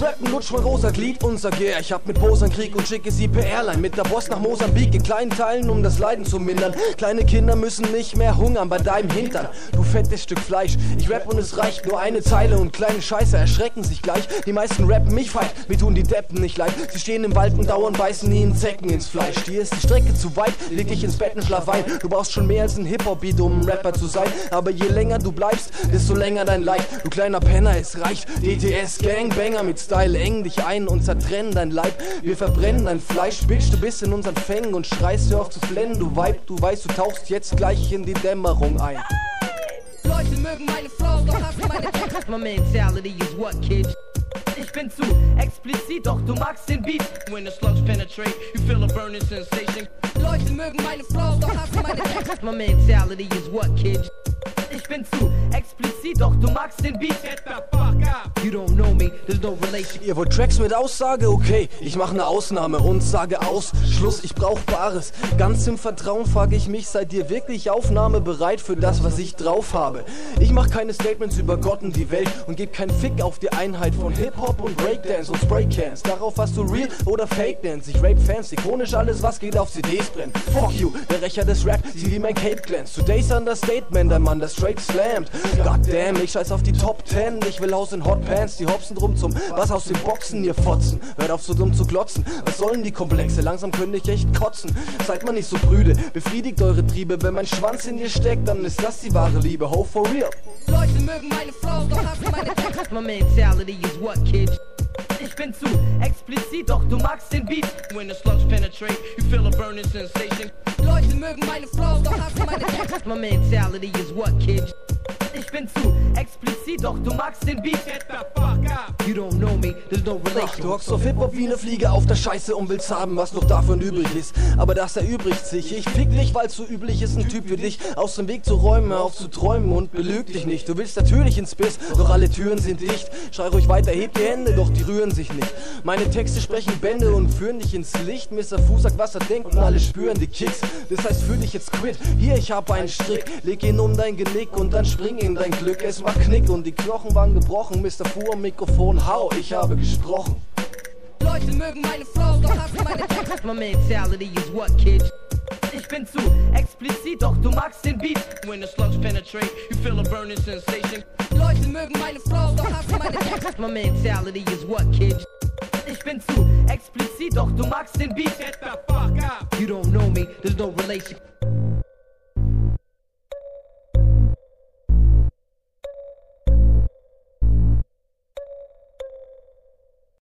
willst rappen, lutsch mein rosa Glied und sag ich hab mit Posern Krieg und schicke sie per Airline mit der Boss nach Mosambik in kleinen Teilen, um das Leiden zu mindern. Kleine Kinder müssen nicht mehr hungern bei deinem Hintern. Du fettes Stück Fleisch, ich rap und es reicht nur eine Zeile und kleine Scheiße erschrecken sich gleich. Die meisten rappen mich feit, mir tun die Deppen nicht leid. Sie stehen im Wald und dauern beißen ihnen Zecken ins Fleisch. Dir ist die Strecke zu weit, leg dich ins Bett und schlaf ein. Du brauchst schon mehr als ein Hip-Hop-Beat, um ein Rapper zu sein. Aber je länger du bleibst, desto länger dein Leid. Du kleiner Penner, es reicht. DTS Gangbanger mit Style eng dich ein und zertrennen dein Leib. Wir verbrennen dein Fleisch, bitch, du bist in unseren Fängen und schreist hör auf zu flennen. Du Weib, du weißt, du tauchst jetzt gleich in die Dämmerung ein. Leute mögen meine Flows, doch hassen meine Texte. My mentality is what, kid? Ich bin zu explizit, doch du magst den Beat. When the slugs penetrate, you feel a burning sensation. Leute mögen meine Flows, doch hassen meine Texte. My mentality is what, kid? Ich bin zu explizit, doch du magst den Beat. Get the fuck up. You don't know me, there's no relation. Ihr wollt Tracks mit Aussage? Okay, ich mache eine Ausnahme und sage aus. Schluss, ich brauch Bares. Ganz im Vertrauen frage ich mich, seid ihr wirklich aufnahmebereit für das, was ich drauf habe? Ich mach keine Statements über Gott und die Welt und geb keinen Fick auf die Einheit von Hip-Hop und Breakdance und Spraycans. Darauf hast du Real oder Fake Dance. Ich rape Fans, ikonisch alles, was geht auf CDs brennt. Fuck you, der Rächer des Rap, sieh wie mein Cape glänzt. Today's Understatement, der Mann, der straight slammt. Goddamn, ich scheiß auf die Top 10. Ich will Haus in Hot Pants, die hopsen drum zum Was aus den Boxen, ihr Fotzen. Hört auf so dumm zu glotzen. Was sollen die Komplexe? Langsam könnte ich echt kotzen. Seid mal nicht so prüde, befriedigt eure Triebe. Wenn mein Schwanz in dir steckt, dann ist das die wahre Liebe. Ho for real. Leute mögen meine Flows, doch hassen meine Texte. My mentality is what, kid? Ich bin zu explizit, doch du magst den Beat. When the slugs penetrate, you feel a burning sensation. Leute mögen meine doch hassen meine Texte. My mentality is what, kid? Bin zu explizit, doch du magst den Beat. Get the fuck up. You don't know me, there's no Ach, relation. du hockst auf Hip-Hop wie ne Fliege auf der Scheiße und willst haben, was noch davon übrig ist. Aber das erübrigt sich. Ich fick dich, weil's so üblich ist, ein Typ wie dich aus dem Weg zu räumen, auf zu träumen und belüg dich nicht. Du willst natürlich ins Biss, doch alle Türen sind dicht. Schrei ruhig weiter, heb die Hände, doch die rühren sich nicht. Meine Texte sprechen Bände und führen dich ins Licht. Mr. Fu sagt, was er denkt und alle spüren die Kicks. Das heißt, fühl dich jetzt quit. Hier, ich hab einen Strick. Leg ihn um dein Genick und dann spring in dein Glück. Es war Knick und die Knochen waren gebrochen. Mr. Fu am Mikrofon, hau, ich habe gesprochen. Leute mögen meine Flows, doch hassen meine Texte. My mentality is what, kid? Ich bin zu explizit, doch du magst den Beat. When the slugs penetrate, you feel a burning sensation. Leute mögen meine Flows, doch hassen meine Texte. My mentality is what, kid? Ich bin zu explizit, doch du magst den Beat. Get the fuck up. You don't know me, there's no relation.